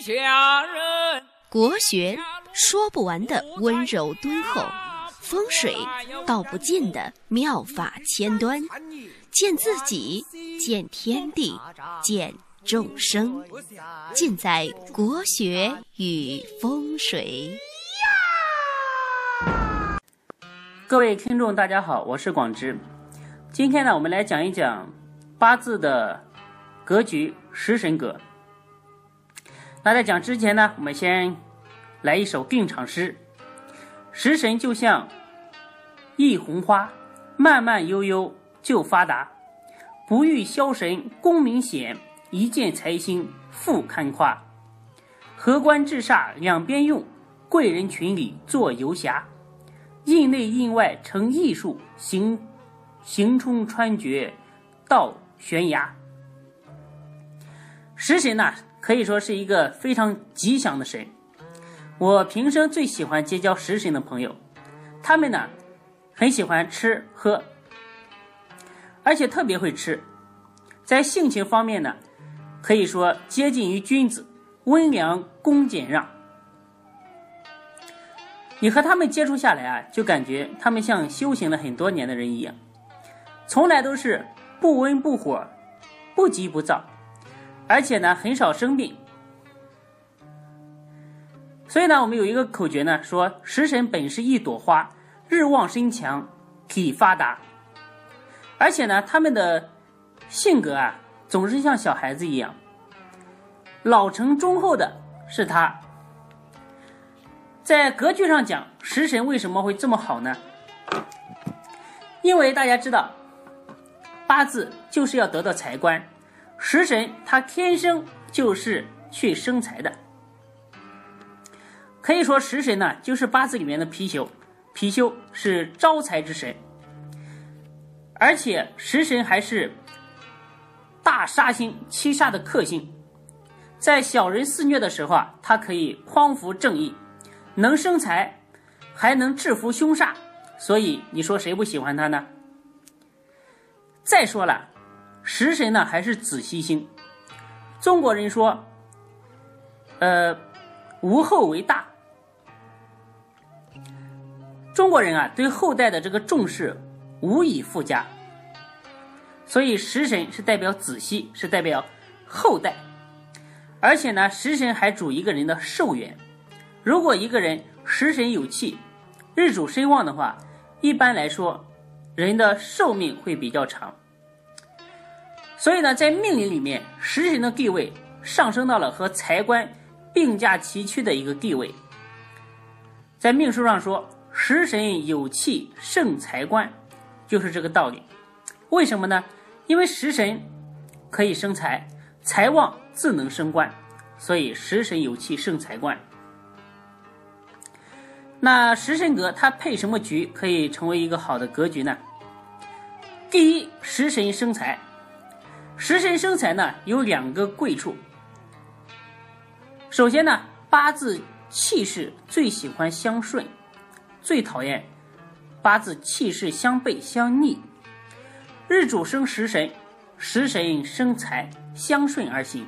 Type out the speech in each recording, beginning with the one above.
下人。国学说不完的温柔敦厚，风水道不尽的妙法千端，见自己，见天地，见众生，尽在国学与风水。各位听众，大家好，我是广之。今天呢，我们来讲一讲八字的格局食神格。那在讲之前呢，我们先来一首定场诗：食神就像一红花，慢慢悠悠就发达。不遇消神功名显，一见财星富堪夸。荷官制煞两边用，贵人群里做游侠。印内印外成艺术，行行冲穿绝到悬崖。食神呢，可以说是一个非常吉祥的神。我平生最喜欢结交食神的朋友，他们呢很喜欢吃喝，而且特别会吃。在性情方面呢，可以说接近于君子，温良恭俭让。你和他们接触下来啊，就感觉他们像修行了很多年的人一样，从来都是不温不火，不急不躁，而且呢很少生病。所以呢，我们有一个口诀呢，说食神本是一朵花，日旺身强，体发达。而且呢，他们的性格啊，总是像小孩子一样，老成忠厚的是他。在格局上讲，食神为什么会这么好呢？因为大家知道，八字就是要得到财官，食神他天生就是去生财的。可以说，食神呢就是八字里面的貔貅，貔貅是招财之神，而且食神还是大杀星七煞的克星，在小人肆虐的时候啊，它可以匡扶正义。能生财，还能制服凶煞，所以你说谁不喜欢他呢？再说了，食神呢还是子息星。中国人说，呃，无后为大。中国人啊，对后代的这个重视无以复加。所以食神是代表子息，是代表后代，而且呢，食神还主一个人的寿元。如果一个人食神有气，日主身旺的话，一般来说，人的寿命会比较长。所以呢，在命理里面，食神的地位上升到了和财官并驾齐驱的一个地位。在命书上说，食神有气胜财官，就是这个道理。为什么呢？因为食神可以生财，财旺自能升官，所以食神有气胜财官。那食神格它配什么局可以成为一个好的格局呢？第一，食神生财。食神生财呢有两个贵处。首先呢，八字气势最喜欢相顺，最讨厌八字气势相悖相逆。日主生食神，食神生财，相顺而行。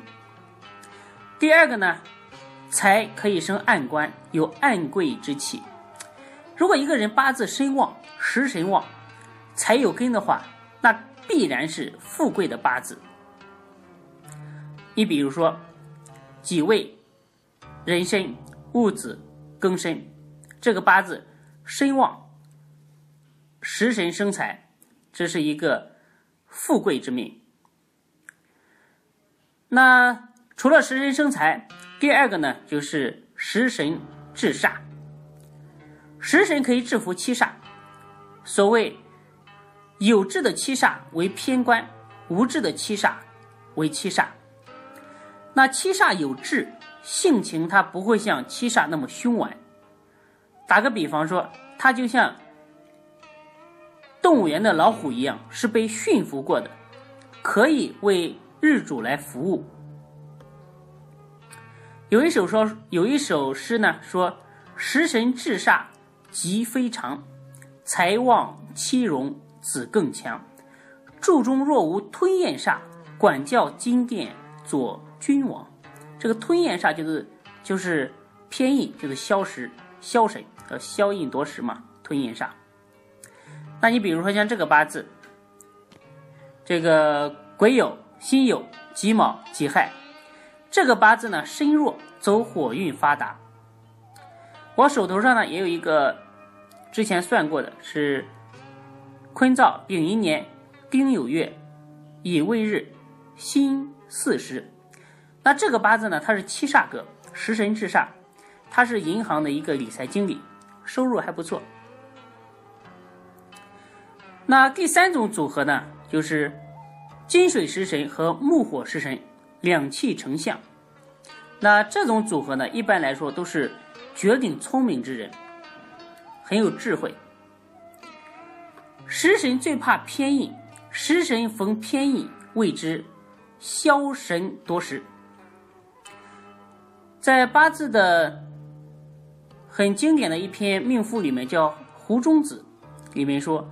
第二个呢？财可以生暗官，有暗贵之气。如果一个人八字身旺、食神旺、财有根的话，那必然是富贵的八字。你比如说，己未、壬申、戊子、庚申，这个八字身旺，食神生财，这是一个富贵之命。那除了食神生财，第二个呢，就是食神制煞。食神可以制服七煞。所谓有志的七煞为偏官，无志的七煞为七煞。那七煞有志，性情它不会像七煞那么凶顽。打个比方说，它就像动物园的老虎一样，是被驯服过的，可以为日主来服务。有一首说，有一首诗呢，说食神制煞极非常，财旺妻荣子更强。柱中若无吞咽煞，管教金殿左君王。这个吞咽煞就是就是偏印，就是消食消神，呃，消印夺食嘛，吞咽煞。那你比如说像这个八字，这个癸酉、辛酉、己卯、己亥，这个八字呢身弱，走火运发达。我手头上呢也有一个之前算过的，是坤燥丙寅年丁酉月乙未日辛巳时。那这个八字呢，它是七煞格，食神制煞，他是银行的一个理财经理，收入还不错。那第三种组合呢，就是金水食神和木火食神两气成相。那这种组合呢，一般来说都是绝顶聪明之人，很有智慧。食神最怕偏印，食神逢偏印，谓之消神夺食。在八字的很经典的一篇命赋里面，叫《湖中子》，里面说。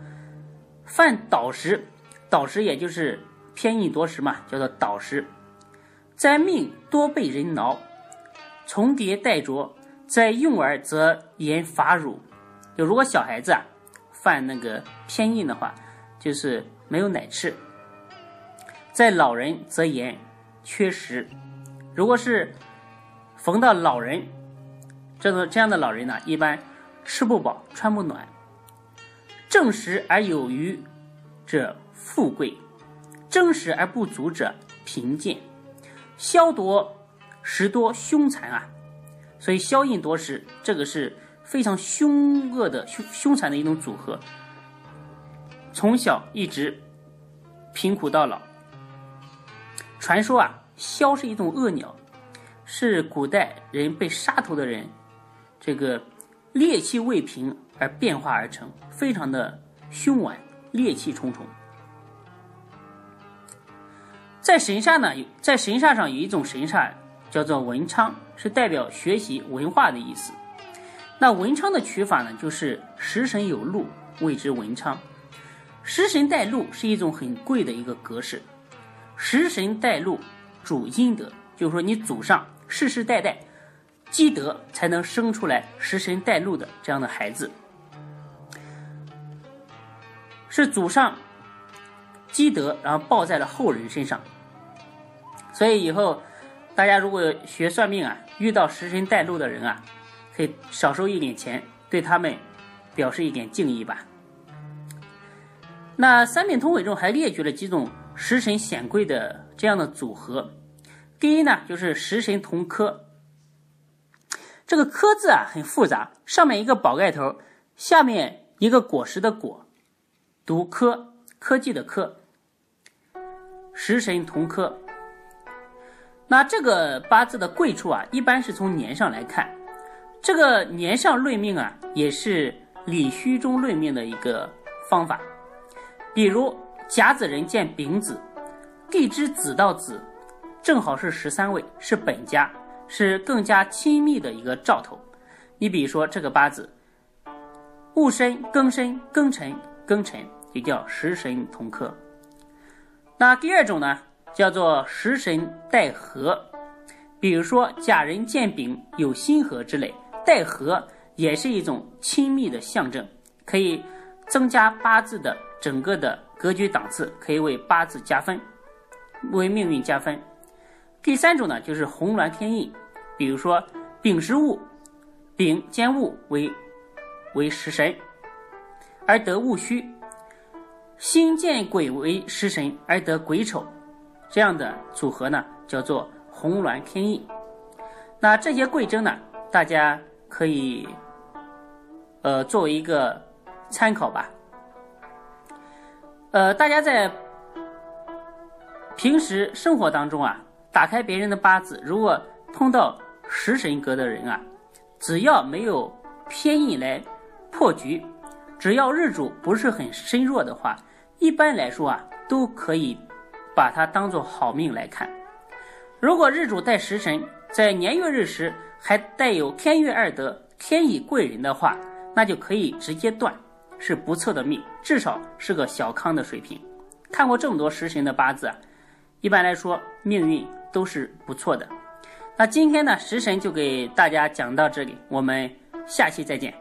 犯倒食，倒食也就是偏印夺食嘛，叫做倒食。灾命多被人挠，重叠带着，在用而则言乏辱。就如果小孩子啊犯那个偏印的话，就是没有奶吃；在老人则言缺食。如果是逢到老人，这种这样的老人呢，一般吃不饱，穿不暖。正食而有余者富贵，正食而不足者贫贱。消夺食多凶残啊，所以消印夺食这个是非常凶恶的凶凶残的一种组合。从小一直贫苦到老。传说啊，枭是一种恶鸟，是古代人被杀头的人，这个猎气未平。而变化而成，非常的凶顽，烈气重重。在神煞呢，在神煞上有一种神煞叫做文昌，是代表学习文化的意思。那文昌的取法呢，就是食神有禄，谓之文昌。食神带禄是一种很贵的一个格式。食神带禄主阴德，就是说你祖上世世代代积德，才能生出来食神带禄的这样的孩子。是祖上积德，然后报在了后人身上。所以以后大家如果学算命啊，遇到食神带路的人啊，可以少收一点钱，对他们表示一点敬意吧。那三命通纬中还列举了几种食神显贵的这样的组合。第一呢，就是食神同科。这个科字啊很复杂，上面一个宝盖头，下面一个果实的果。读科科技的科，食神同科。那这个八字的贵处啊，一般是从年上来看。这个年上论命啊，也是理虚中论命的一个方法。比如甲子人见丙子，地支子到子，正好是十三位，是本家，是更加亲密的一个兆头。你比如说这个八字，戊申、庚申、庚辰。庚辰就叫食神同克。那第二种呢，叫做食神带合。比如说甲人见丙有心合之类，带合也是一种亲密的象征，可以增加八字的整个的格局档次，可以为八字加分，为命运加分。第三种呢，就是红鸾天印。比如说丙时戊，丙兼戊为为食神。而得戊戌，辛见癸为食神而得癸丑，这样的组合呢，叫做红鸾天印。那这些贵征呢，大家可以呃作为一个参考吧。呃，大家在平时生活当中啊，打开别人的八字，如果碰到食神格的人啊，只要没有偏印来破局。只要日主不是很身弱的话，一般来说啊，都可以把它当做好命来看。如果日主带食神，在年月日时还带有天月二德、天乙贵人的话，那就可以直接断是不错的命，至少是个小康的水平。看过这么多食神的八字啊，一般来说命运都是不错的。那今天呢，食神就给大家讲到这里，我们下期再见。